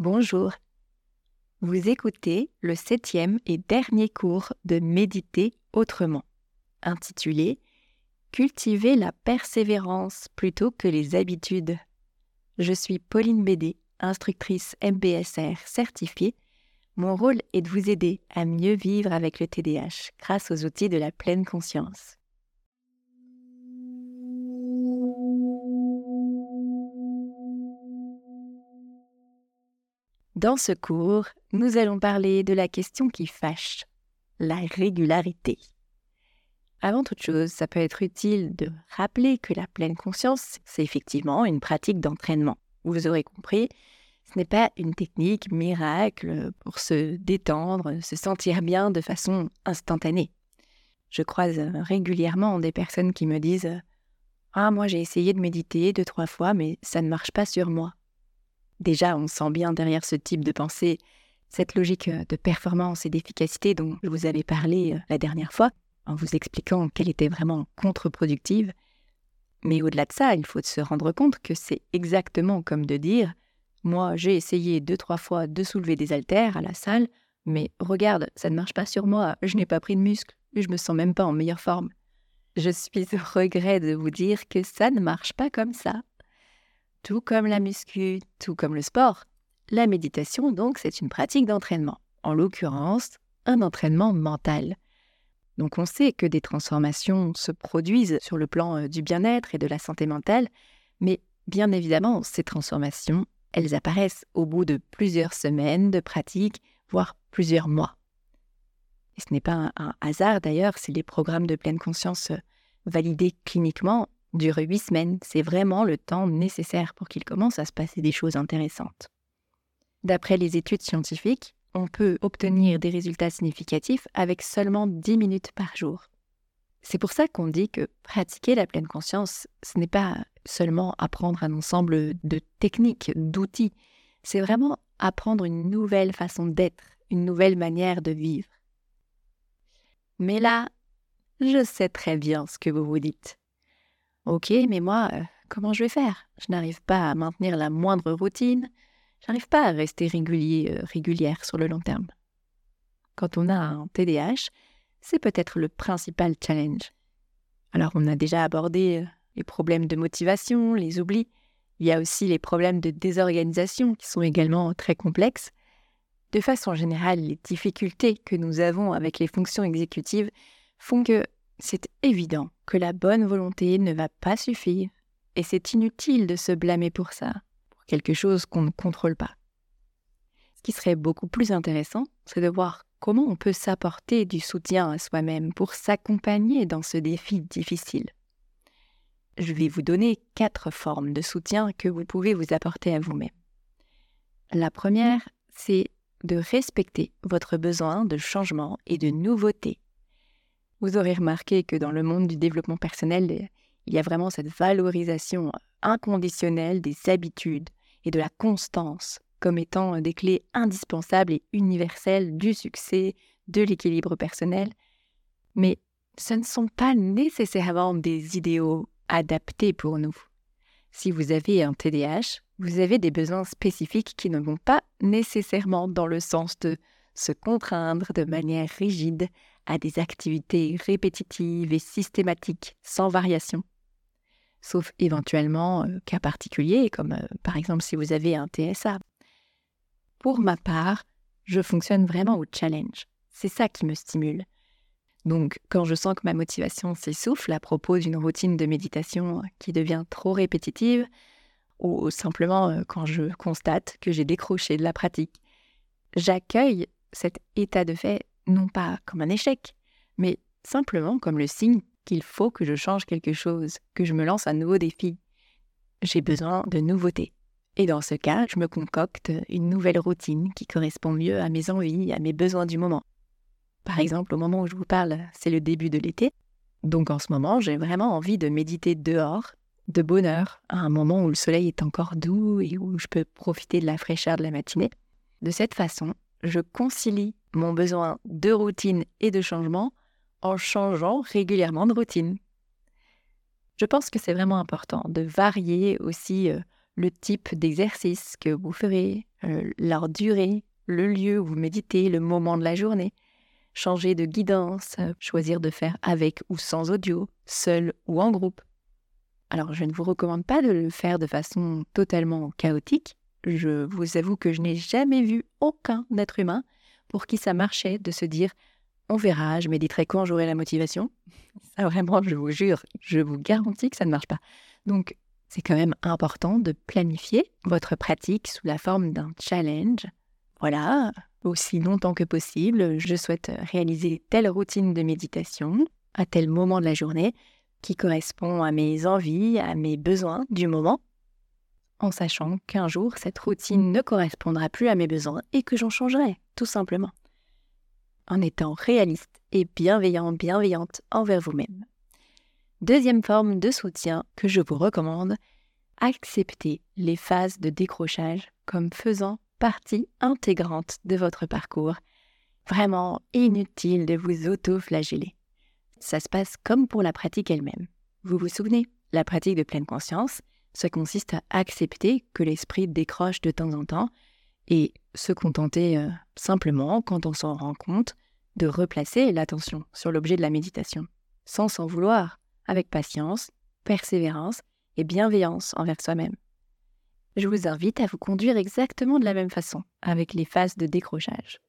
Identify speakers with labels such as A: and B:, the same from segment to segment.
A: Bonjour. Vous écoutez le septième et dernier cours de Méditer autrement, intitulé Cultiver la persévérance plutôt que les habitudes. Je suis Pauline Bédé, instructrice MBSR certifiée. Mon rôle est de vous aider à mieux vivre avec le TDAH grâce aux outils de la pleine conscience. Dans ce cours, nous allons parler de la question qui fâche, la régularité. Avant toute chose, ça peut être utile de rappeler que la pleine conscience, c'est effectivement une pratique d'entraînement. Vous aurez compris, ce n'est pas une technique miracle pour se détendre, se sentir bien de façon instantanée. Je croise régulièrement des personnes qui me disent Ah, moi j'ai essayé de méditer deux, trois fois, mais ça ne marche pas sur moi. Déjà, on sent bien derrière ce type de pensée cette logique euh, de performance et d'efficacité dont je vous avais parlé euh, la dernière fois, en vous expliquant qu'elle était vraiment contre-productive. Mais au-delà de ça, il faut se rendre compte que c'est exactement comme de dire Moi, j'ai essayé deux, trois fois de soulever des haltères à la salle, mais regarde, ça ne marche pas sur moi, je n'ai pas pris de muscle, je me sens même pas en meilleure forme. Je suis au regret de vous dire que ça ne marche pas comme ça. Tout comme la muscu, tout comme le sport, la méditation, donc, c'est une pratique d'entraînement. En l'occurrence, un entraînement mental. Donc on sait que des transformations se produisent sur le plan euh, du bien-être et de la santé mentale, mais bien évidemment, ces transformations, elles apparaissent au bout de plusieurs semaines de pratique, voire plusieurs mois. Et ce n'est pas un, hasard d'ailleurs si les programmes de pleine conscience euh, validés cliniquement dure huit semaines. C'est vraiment le temps nécessaire pour qu'il commence à se passer des choses intéressantes. D'après les études scientifiques, on peut obtenir des résultats significatifs avec seulement 10 minutes par jour. C'est pour ça qu'on dit que pratiquer la pleine conscience, ce n'est pas seulement apprendre un ensemble de techniques, d'outils, c'est vraiment apprendre une nouvelle façon d'être, une nouvelle manière de vivre. Mais là, je sais très bien ce que vous vous dites. Ok, mais moi, euh, comment je vais faire? Je n'arrive pas à maintenir la moindre routine, j'arrive pas à rester régulier, euh, régulière sur le long terme. Quand on a un TDAH, c'est peut-être le principal challenge. Alors on a déjà abordé euh, les problèmes de motivation, les oublis, il y a aussi les problèmes de désorganisation qui sont également très complexes. De façon générale, les difficultés que nous avons avec les fonctions exécutives font que c'est évident que la bonne volonté ne va pas suffire, et c'est inutile de se blâmer pour ça, pour quelque chose qu'on ne contrôle pas. Ce qui serait beaucoup plus intéressant, c'est de voir comment on peut s'apporter du soutien à soi-même pour s'accompagner dans ce défi difficile. Je vais vous donner quatre formes de soutien que vous pouvez vous apporter à vous-même. La première, c'est de respecter votre besoin de changement et de nouveauté vous aurez remarqué que dans le monde du développement personnel, il y a vraiment cette valorisation inconditionnelle des habitudes et de la constance comme étant des clés indispensables et universelles du succès, de l'équilibre personnel. Mais ce ne sont pas nécessairement des idéaux adaptés pour nous. Si vous avez un TDAH, vous avez des besoins spécifiques qui ne vont pas nécessairement dans le sens de se contraindre de manière rigide à des activités répétitives et systématiques sans variation, sauf éventuellement euh, cas particuliers, comme euh, par exemple si vous avez un TSA. Pour ma part, je fonctionne vraiment au challenge. C'est ça qui me stimule. Donc, quand je sens que ma motivation s'essouffle à propos d'une routine de méditation qui devient trop répétitive, ou simplement euh, quand je constate que j'ai décroché de la pratique, j'accueille cet état de fait non pas comme un échec, mais simplement comme le signe qu'il faut que je change quelque chose, que je me lance un nouveau défi. J'ai besoin de nouveautés. Et dans ce cas, je me concocte une nouvelle routine qui correspond mieux à mes envies, à mes besoins du moment. Par exemple, au moment où je vous parle, c'est le début de l'été. Donc en ce moment, j'ai vraiment envie de méditer dehors, de bonheur, à un moment où le soleil est encore doux et où je peux profiter de la fraîcheur de la matinée. De cette façon, je concilie mon besoin de routine et de changement en changeant régulièrement de routine. Je pense que c'est vraiment important de varier aussi euh, le type d'exercice que vous ferez, euh, leur durée, le lieu où vous méditez, le moment de la journée, changer de guidance, euh, choisir de faire avec ou sans audio, seul ou en groupe. Alors je ne vous recommande pas de le faire de façon totalement chaotique. Je vous avoue que je n'ai jamais vu aucun être humain pour qui ça marchait de se dire on verra, je méditerai quand j'aurai la motivation. Ça vraiment, je vous jure, je vous garantis que ça ne marche pas. Donc c'est quand même important de planifier votre pratique sous la forme d'un challenge. Voilà, aussi longtemps que possible, je souhaite réaliser telle routine de méditation à tel moment de la journée qui correspond à mes envies, à mes besoins du moment, en sachant qu'un jour cette routine ne correspondra plus à mes besoins et que j'en changerai, tout simplement. En étant réaliste et bienveillant, bienveillante envers vous-même. Deuxième forme de soutien que je vous recommande, acceptez les phases de décrochage comme faisant partie intégrante de votre parcours. Vraiment inutile de vous auto-flageller. Ça se passe comme pour la pratique elle-même. Vous vous souvenez, la pratique de pleine conscience, ça consiste à accepter que l'esprit décroche de temps en temps et se contenter euh, simplement, quand on s'en rend compte, de replacer l'attention sur l'objet de la méditation, sans s'en vouloir, avec patience, persévérance et bienveillance envers soi-même. Je vous invite à vous conduire exactement de la même façon, avec les phases de décrochage.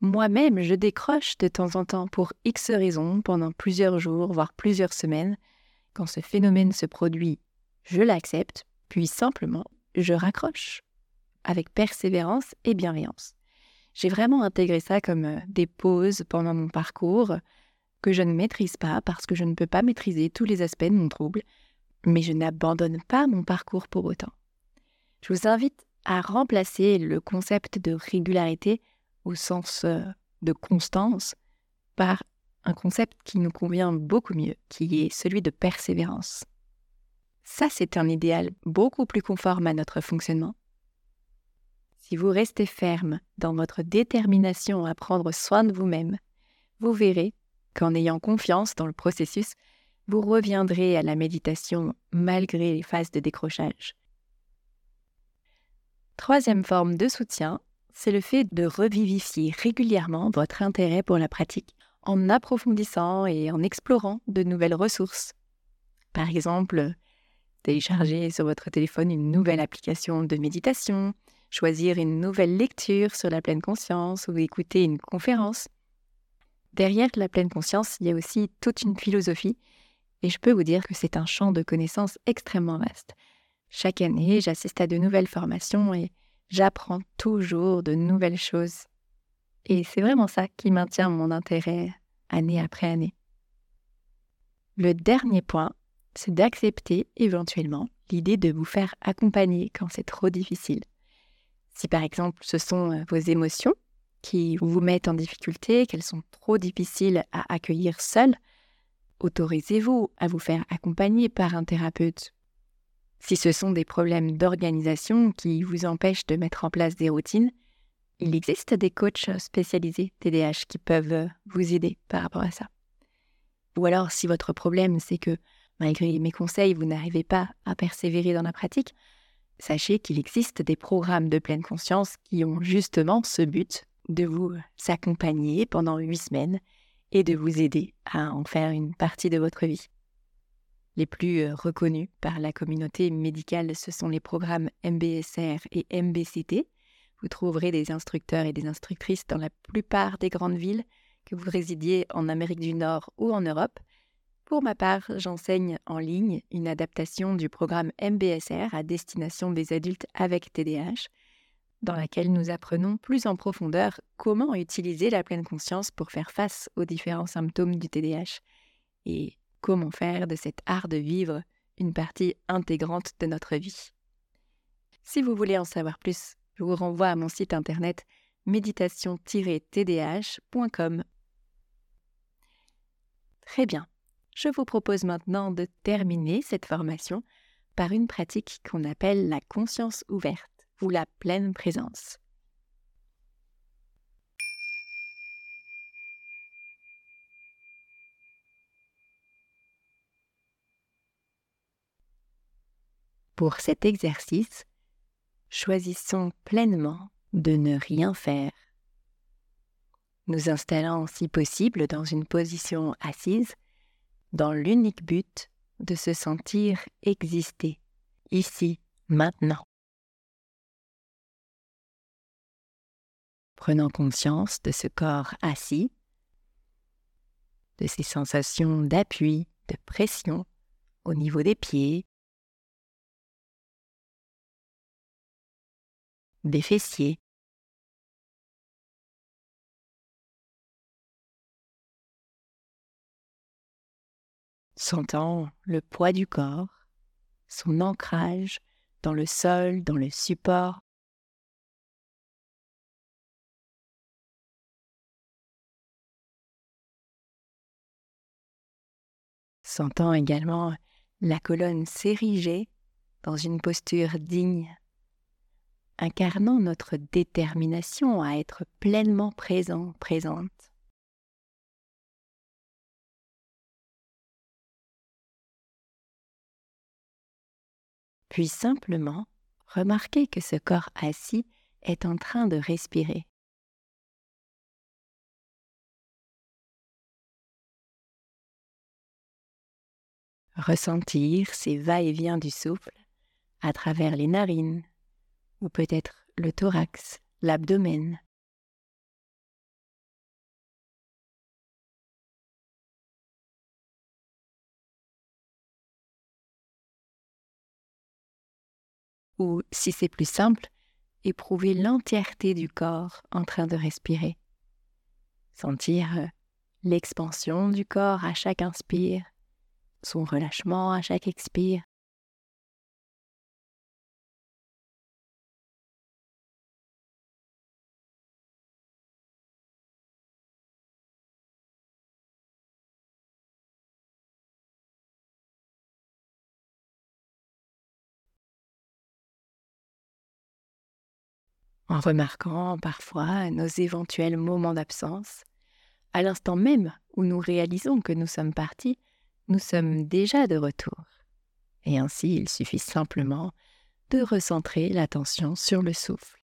A: Moi-même, je décroche de temps en temps pour X raisons pendant plusieurs jours, voire plusieurs semaines. Quand ce phénomène se produit, je l'accepte, puis simplement, je raccroche, avec persévérance et bienveillance. J'ai vraiment intégré ça comme euh, des pauses pendant mon parcours, que je ne maîtrise pas parce que je ne peux pas maîtriser tous les aspects de mon trouble, mais je n'abandonne pas mon parcours pour autant. Je vous invite à remplacer le concept de régularité au sens euh, de constance par un concept qui nous convient beaucoup mieux, qui est celui de persévérance. Ça, c'est un idéal beaucoup plus conforme à notre fonctionnement. Si vous restez ferme dans votre détermination à prendre soin de vous-même, vous verrez qu'en ayant confiance dans le processus, vous reviendrez à la méditation malgré les phases de décrochage. Troisième forme de soutien, c'est le fait de revivifier régulièrement votre intérêt pour la pratique en approfondissant et en explorant de nouvelles ressources. Par exemple, télécharger sur votre téléphone une nouvelle application de méditation, choisir une nouvelle lecture sur la pleine conscience ou écouter une conférence. Derrière la pleine conscience, il y a aussi toute une philosophie, et je peux vous dire que c'est un champ de connaissances extrêmement vaste. Chaque année, j'assiste à de nouvelles formations et j'apprends toujours de nouvelles choses. Et c'est vraiment ça qui maintient mon intérêt année après année. Le dernier point, c'est d'accepter éventuellement l'idée de vous faire accompagner quand c'est trop difficile. Si par exemple ce sont euh, vos émotions qui vous mettent en difficulté, qu'elles sont trop difficiles à accueillir seul, autorisez-vous à vous faire accompagner par un thérapeute. Si ce sont des problèmes d'organisation qui vous empêchent de mettre en place des routines, il existe des coachs spécialisés TDAH qui peuvent vous aider par rapport à ça. Ou alors si votre problème c'est que malgré mes conseils, vous n'arrivez pas à persévérer dans la pratique, sachez qu'il existe des programmes de pleine conscience qui ont justement ce but de vous accompagner pendant huit semaines et de vous aider à en faire une partie de votre vie. Les plus euh, reconnus par la communauté médicale, ce sont les programmes MBSR et MBCT. Vous trouverez des instructeurs et des instructrices dans la plupart des grandes villes, que vous résidiez en Amérique du Nord ou en Europe. Pour ma part, j'enseigne en ligne une adaptation du programme MBSR à destination des adultes avec TDAH dans laquelle nous apprenons plus en profondeur comment utiliser la pleine conscience pour faire face aux différents symptômes du TDAH et comment faire de cet art de vivre une partie intégrante de notre vie. Si vous voulez en savoir plus, je vous renvoie à mon site internet méditation-tdh.com. Très bien. Je vous propose maintenant de terminer cette formation par une pratique qu'on appelle la conscience ouverte ou la pleine présence. Pour cet exercice, choisissons pleinement de ne rien faire. Nous installant si possible dans une position assise, dans l'unique but de se sentir exister, ici, maintenant. Prenant conscience de ce corps assis, de ces sensations d'appui, de pression au niveau des pieds, des fessiers. Sentant le poids du corps, son ancrage dans le sol, dans le support. Sentant également la colonne s'ériger dans une posture digne incarnant notre détermination à être pleinement présent, présente. Puis simplement remarquez que ce corps assis est en train de respirer. Ressentir ces va-et-vient du souffle à travers les narines, ou peut-être le thorax, l'abdomen. Ou, si c'est plus simple, éprouver l'entièreté du corps en train de respirer. Sentir euh, l'expansion du corps à chaque inspire, son relâchement à chaque expire. En remarquant parfois nos éventuels moments d'absence. À l'instant même où nous réalisons que nous sommes partis, nous sommes déjà de retour. Et ainsi il suffit simplement de recentrer l'attention sur le souffle.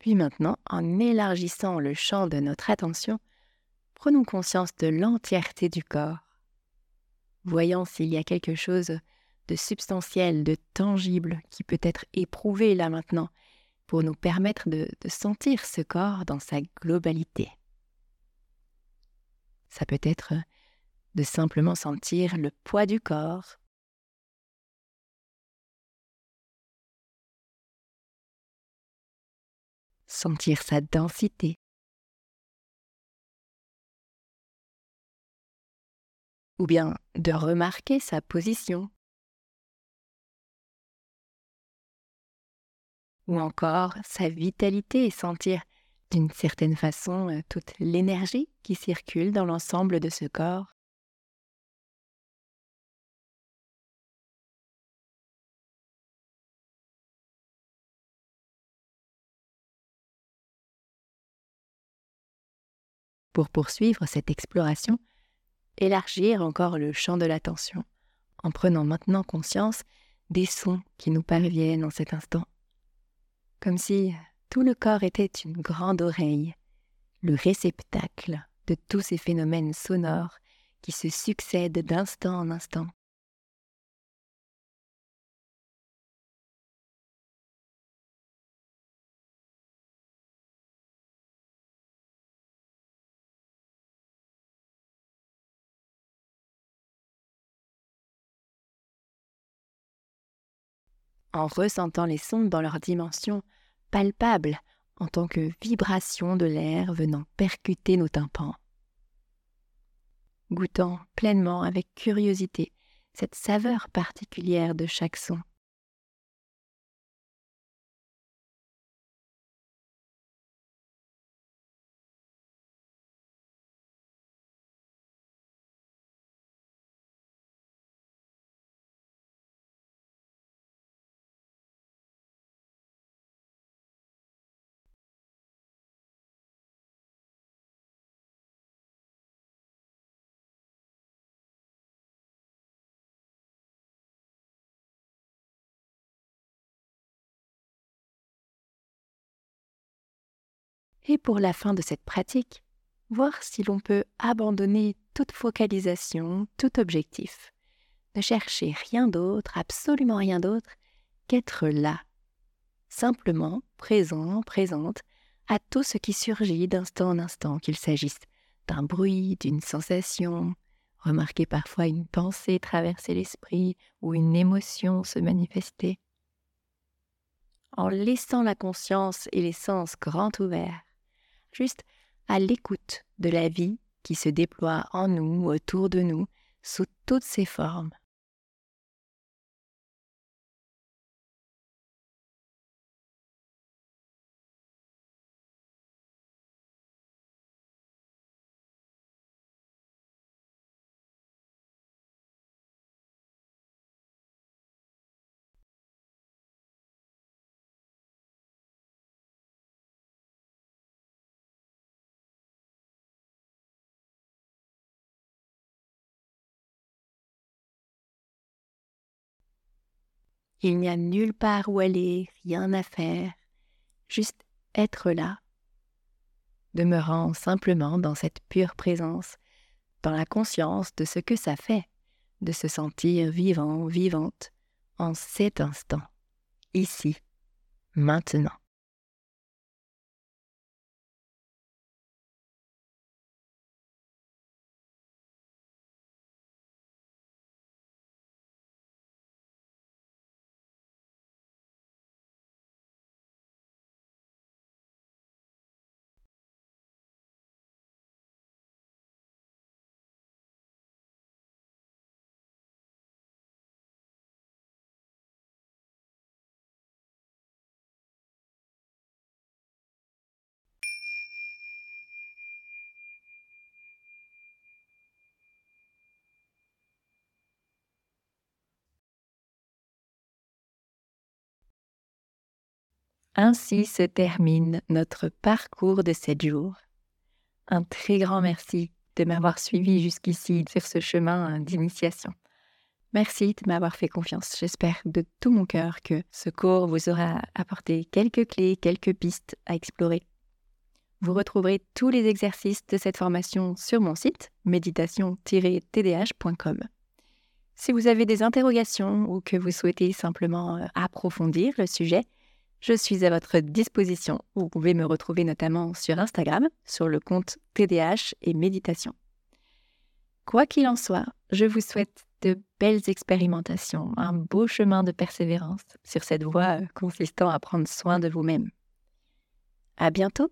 A: Puis maintenant, en élargissant le champ de notre attention, prenons conscience de l'entièreté du corps. Voyons s'il y a quelque chose de substantiel, de tangible qui peut être éprouvé là maintenant pour nous permettre de, sentir ce corps dans sa globalité. Ça peut être de simplement sentir le poids du corps, sentir sa densité. Ou bien de remarquer sa position. Ou encore sa vitalité et sentir d'une certaine façon euh, toute l'énergie qui circule dans l'ensemble de ce corps. Pour poursuivre cette exploration, élargir encore le champ de l'attention en prenant maintenant conscience des sons qui nous parviennent en cet instant. Comme si tout le corps était une grande oreille, le réceptacle de tous ces phénomènes sonores qui se succèdent d'instant en instant. En ressentant les sons dans leur dimension palpable en tant que vibration de l'air venant percuter nos tympans. Goûtant pleinement avec curiosité cette saveur particulière de chaque son. Et pour la fin de cette pratique, voir si l'on peut abandonner toute focalisation, tout objectif. Ne chercher rien d'autre, absolument rien d'autre, qu'être là, simplement présent, présente, à tout ce qui surgit d'instant en instant, qu'il s'agisse d'un bruit, d'une sensation, remarquer parfois une pensée traverser l'esprit ou une émotion se manifester. En laissant la conscience et les sens grands ouverts, juste à l'écoute de la vie qui se déploie en nous, autour de nous, sous toutes ses formes. Il n'y a nulle part où aller, rien à faire, juste être là, demeurant simplement dans cette pure présence, dans la conscience de ce que ça fait de se sentir vivant, vivante, en cet instant, ici, maintenant. Ainsi se termine notre parcours de sept jours. Un très grand merci de m'avoir suivi jusqu'ici sur ce chemin d'initiation. Merci de m'avoir fait confiance. J'espère de tout mon cœur que ce cours vous aura apporté quelques clés, quelques pistes à explorer. Vous retrouverez tous les exercices de cette formation sur mon site méditation-tdh.com. Si vous avez des interrogations ou que vous souhaitez simplement euh, approfondir le sujet, je suis à votre disposition. Vous pouvez me retrouver notamment sur Instagram, sur le compte TDH et Méditation. Quoi qu'il en soit, je vous souhaite de belles expérimentations, un beau chemin de persévérance sur cette voie consistant à prendre soin de vous-même. À bientôt!